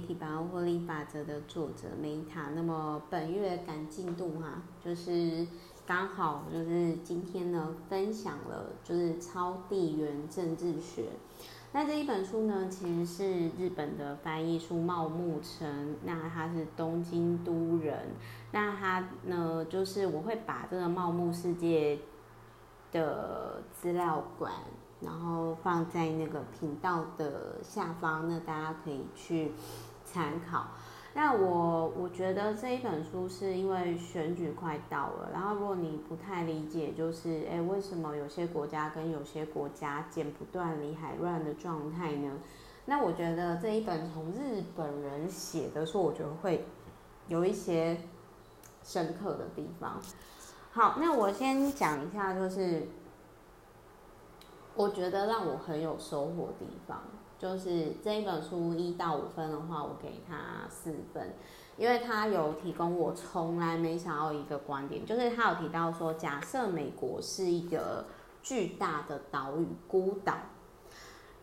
媒体百万获利法则的作者梅塔。那么本月赶进度哈、就是刚好就是今天呢分享了就是超地缘政治学。那这一本书呢，其实是日本的翻译书茂木成，那他是东京都人，那他呢就是我会把这个茂木世界的资料馆。然后放在那个频道的下方，那大家可以去参考。那我我觉得这一本书是因为选举快到了，然后如果你不太理解，就是哎，为什么有些国家跟有些国家剪不断理还乱的状态呢？那我觉得这一本从日本人写的书，我觉得会有一些深刻的地方。好，那我先讲一下，就是。我觉得让我很有收获的地方，就是这一本书一到五分的话，我给他四分，因为他有提供我从来没想到一个观点，就是他有提到说，假设美国是一个巨大的岛屿孤岛，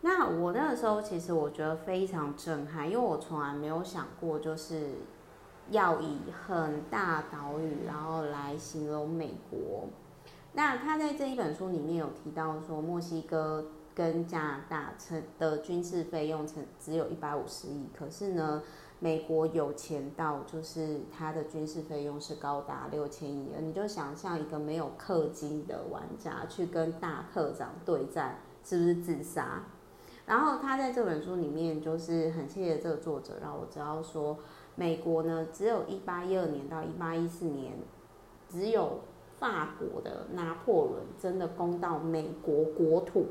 那我那个时候其实我觉得非常震撼，因为我从来没有想过，就是要以很大岛屿然后来形容美国。那他在这一本书里面有提到说，墨西哥跟加拿大成的军事费用成只有一百五十亿，可是呢，美国有钱到就是他的军事费用是高达六千亿，你就想象一个没有氪金的玩家去跟大课长对战，是不是自杀？然后他在这本书里面就是很谢谢这个作者，让我知道说，美国呢只有一八一二年到一八一四年只有。法国的拿破仑真的攻到美国国土，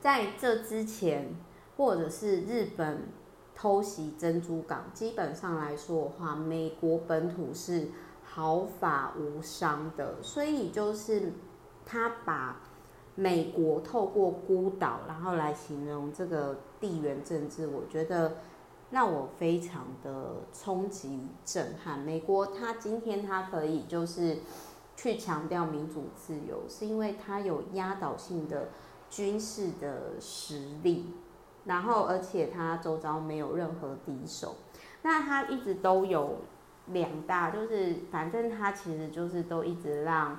在这之前，或者是日本偷袭珍珠港，基本上来说的话，美国本土是毫发无伤的。所以就是他把美国透过孤岛，然后来形容这个地缘政治，我觉得。让我非常的冲击震撼。美国，他今天他可以就是去强调民主自由，是因为他有压倒性的军事的实力，然后而且他周遭没有任何敌手。那他一直都有两大，就是反正他其实就是都一直让。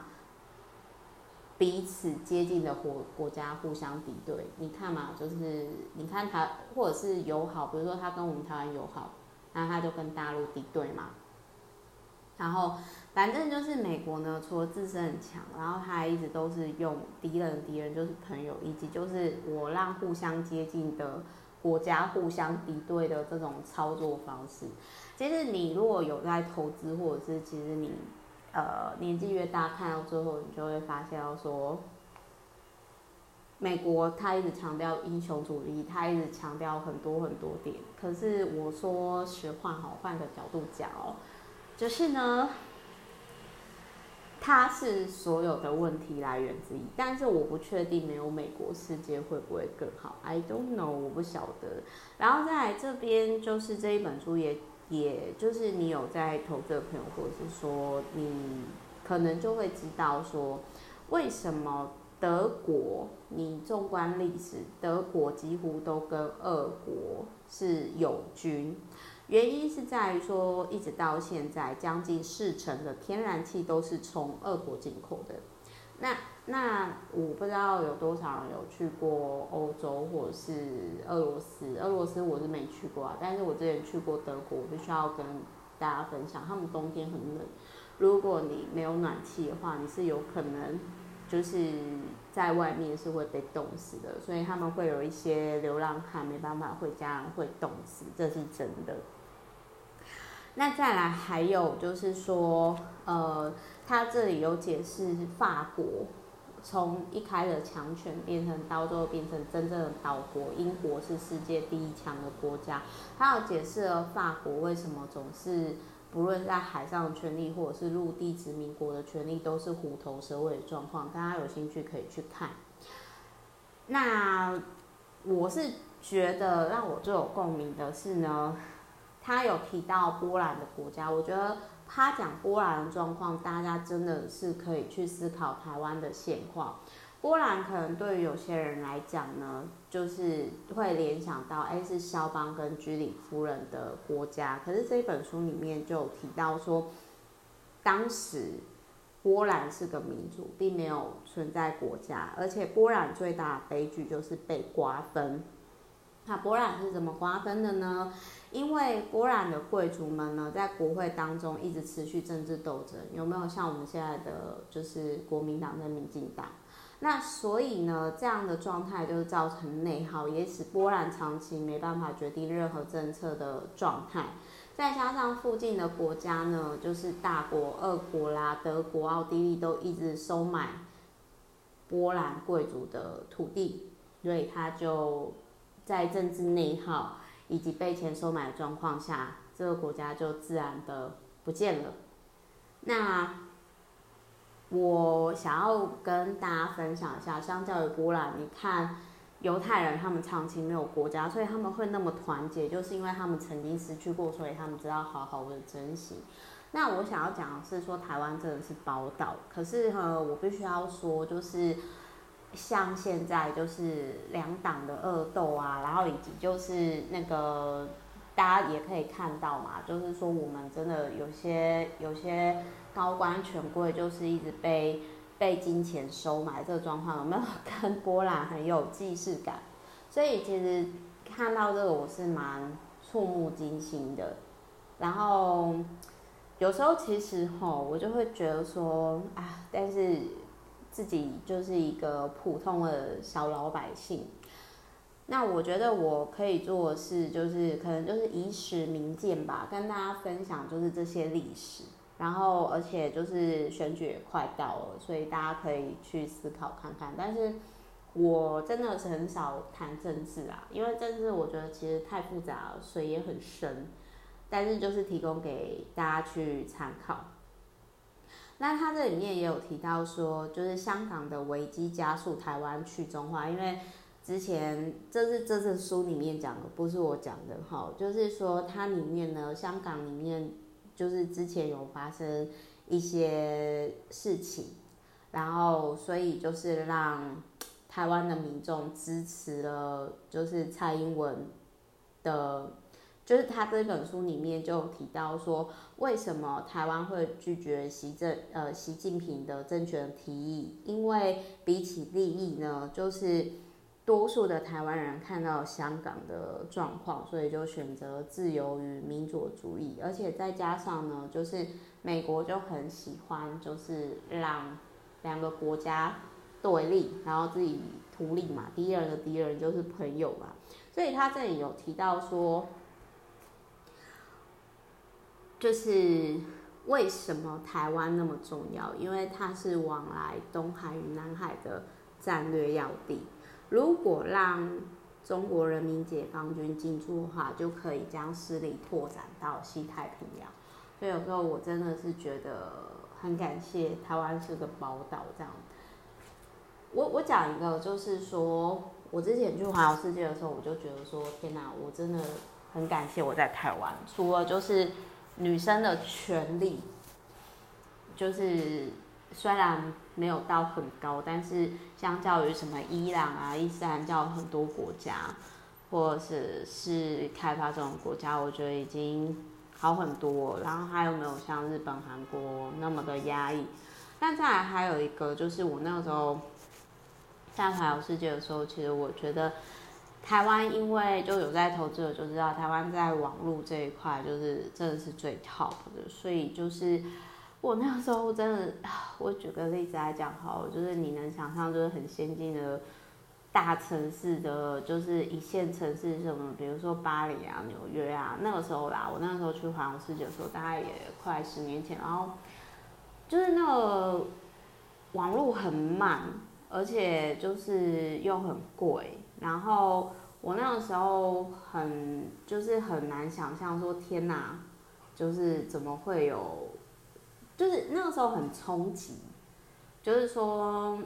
彼此接近的国国家互相敌对，你看嘛，就是你看他或者是友好，比如说他跟我们台湾友好，那他就跟大陆敌对嘛。然后反正就是美国呢，除了自身很强，然后他一直都是用敌人敌人就是朋友，以及就是我让互相接近的国家互相敌对的这种操作方式。其实你如果有在投资，或者是其实你。呃，年纪越大，看到最后，你就会发现，说，美国他一直强调英雄主义，他一直强调很多很多点。可是我说实话，好，换个角度讲哦，就是呢，它是所有的问题来源之一。但是我不确定没有美国，世界会不会更好？I don't know，我不晓得。然后在这边，就是这一本书也。也就是你有在投资的朋友，或者是说你可能就会知道说，为什么德国，你纵观历史，德国几乎都跟俄国是友军，原因是在于说，一直到现在，将近四成的天然气都是从俄国进口的。那那我不知道有多少人有去过欧洲或是俄罗斯，俄罗斯我是没去过啊，但是我之前去过德国，我必须要跟大家分享，他们冬天很冷，如果你没有暖气的话，你是有可能就是在外面是会被冻死的，所以他们会有一些流浪汉没办法回家，会冻死，这是真的。那再来还有就是说，呃，他这里有解释法国从一开始强权变成到最后变成真正的岛国，英国是世界第一强的国家。他有解释了法国为什么总是不论在海上的权利或者是陆地殖民国的权利都是虎头蛇尾的状况。大家有兴趣可以去看。那我是觉得让我最有共鸣的是呢。他有提到波兰的国家，我觉得他讲波兰的状况，大家真的是可以去思考台湾的现况。波兰可能对于有些人来讲呢，就是会联想到，哎，是肖邦跟居里夫人的国家。可是这本书里面就提到说，当时波兰是个民族，并没有存在国家，而且波兰最大的悲剧就是被瓜分。那波兰是怎么瓜分的呢？因为波兰的贵族们呢，在国会当中一直持续政治斗争，有没有像我们现在的就是国民党跟民进党？那所以呢，这样的状态就是造成内耗，也使波兰长期没办法决定任何政策的状态。再加上附近的国家呢，就是大国、俄国啦、德国、奥地利都一直收买波兰贵族的土地，所以他就在政治内耗以及被钱收买的状况下，这个国家就自然的不见了。那。我想要跟大家分享一下，相较于波兰，你看犹太人他们长期没有国家，所以他们会那么团结，就是因为他们曾经失去过，所以他们知道好好的珍惜。那我想要讲的是说，台湾真的是宝岛，可是哈，我必须要说，就是像现在就是两党的恶斗啊，然后以及就是那个大家也可以看到嘛，就是说我们真的有些有些。高官权贵就是一直被被金钱收买，这个状况有没有 跟波兰很有既视感？所以其实看到这个我是蛮触目惊心的。然后有时候其实吼，我就会觉得说啊，但是自己就是一个普通的小老百姓。那我觉得我可以做的事，就是可能就是以史明鉴吧，跟大家分享就是这些历史。然后，而且就是选举也快到了，所以大家可以去思考看看。但是我真的是很少谈政治啊，因为政治我觉得其实太复杂了，水也很深。但是就是提供给大家去参考。那他这里面也有提到说，就是香港的危机加速台湾去中化，因为之前这是这是书里面讲的，不是我讲的哈。就是说它里面呢，香港里面。就是之前有发生一些事情，然后所以就是让台湾的民众支持了，就是蔡英文的，就是他这本书里面就提到说，为什么台湾会拒绝习政呃习近平的政权提议？因为比起利益呢，就是。多数的台湾人看到香港的状况，所以就选择自由与民主主义，而且再加上呢，就是美国就很喜欢，就是让两个国家对立，然后自己图利嘛，敌人的敌人就是朋友嘛，所以他这里有提到说，就是为什么台湾那么重要？因为它是往来东海与南海的战略要地。如果让中国人民解放军进驻的话，就可以将势力拓展到西太平洋。所以有时候我真的是觉得很感谢台湾是个宝岛这样。我我讲一个，就是说我之前去环游世界的时候，我就觉得说天哪，我真的很感谢我在台湾。除了就是女生的权利，就是。虽然没有到很高，但是相较于什么伊朗啊、伊斯兰教很多国家，或者是是开发这种国家，我觉得已经好很多。然后还有没有像日本、韩国那么的压抑？但再来还有一个，就是我那个时候在环游世界的时候，其实我觉得台湾因为就有在投资的就知道，台湾在网络这一块就是真的是最 top 的，所以就是。我那个时候真的，我举个例子来讲好，就是你能想象，就是很先进的大城市的，就是一线城市什么，比如说巴黎啊、纽约啊，那个时候啦，我那个时候去环游世界的时候，大概也快十年前，然后就是那个网络很慢，而且就是又很贵，然后我那个时候很就是很难想象说，天哪，就是怎么会有。就是那个时候很冲击，就是说，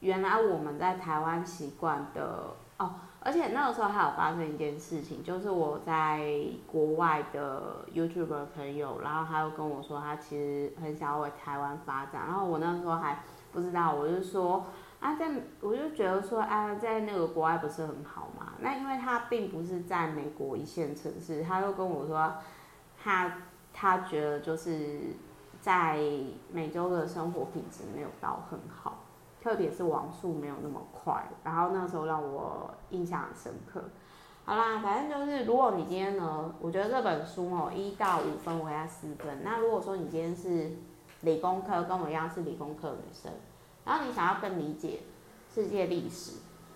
原来我们在台湾习惯的哦，而且那个时候还有发生一件事情，就是我在国外的 YouTube 朋友，然后他又跟我说，他其实很想要回台湾发展，然后我那时候还不知道，我就说，啊，在我就觉得说啊，在那个国外不是很好嘛？那因为他并不是在美国一线城市，他就跟我说，他他觉得就是在美洲的生活品质没有到很好，特别是网速没有那么快。然后那时候让我印象很深刻。好啦，反正就是如果你今天呢，我觉得这本书哦，一到五分我给他四分。那如果说你今天是理工科，跟我一样是理工科女生。然后你想要更理解世界历史，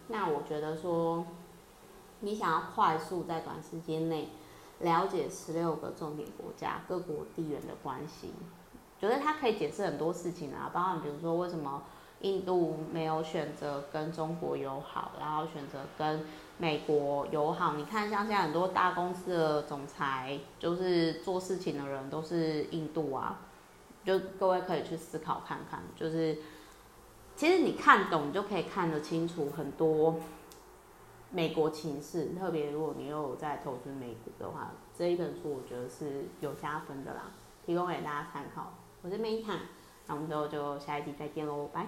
那我觉得说，你想要快速在短时间内了解十六个重点国家各国地缘的关系，觉得它可以解释很多事情啊，包括比如说为什么印度没有选择跟中国友好，然后选择跟美国友好。你看，像现在很多大公司的总裁，就是做事情的人都是印度啊，就各位可以去思考看看，就是。其实你看懂，你就可以看得清楚很多美国情势，特别如果你又有在投资美股的话，这一本书我觉得是有加分的啦，提供给大家参考。我是 Meta，那我们之后就下一集再见喽，拜。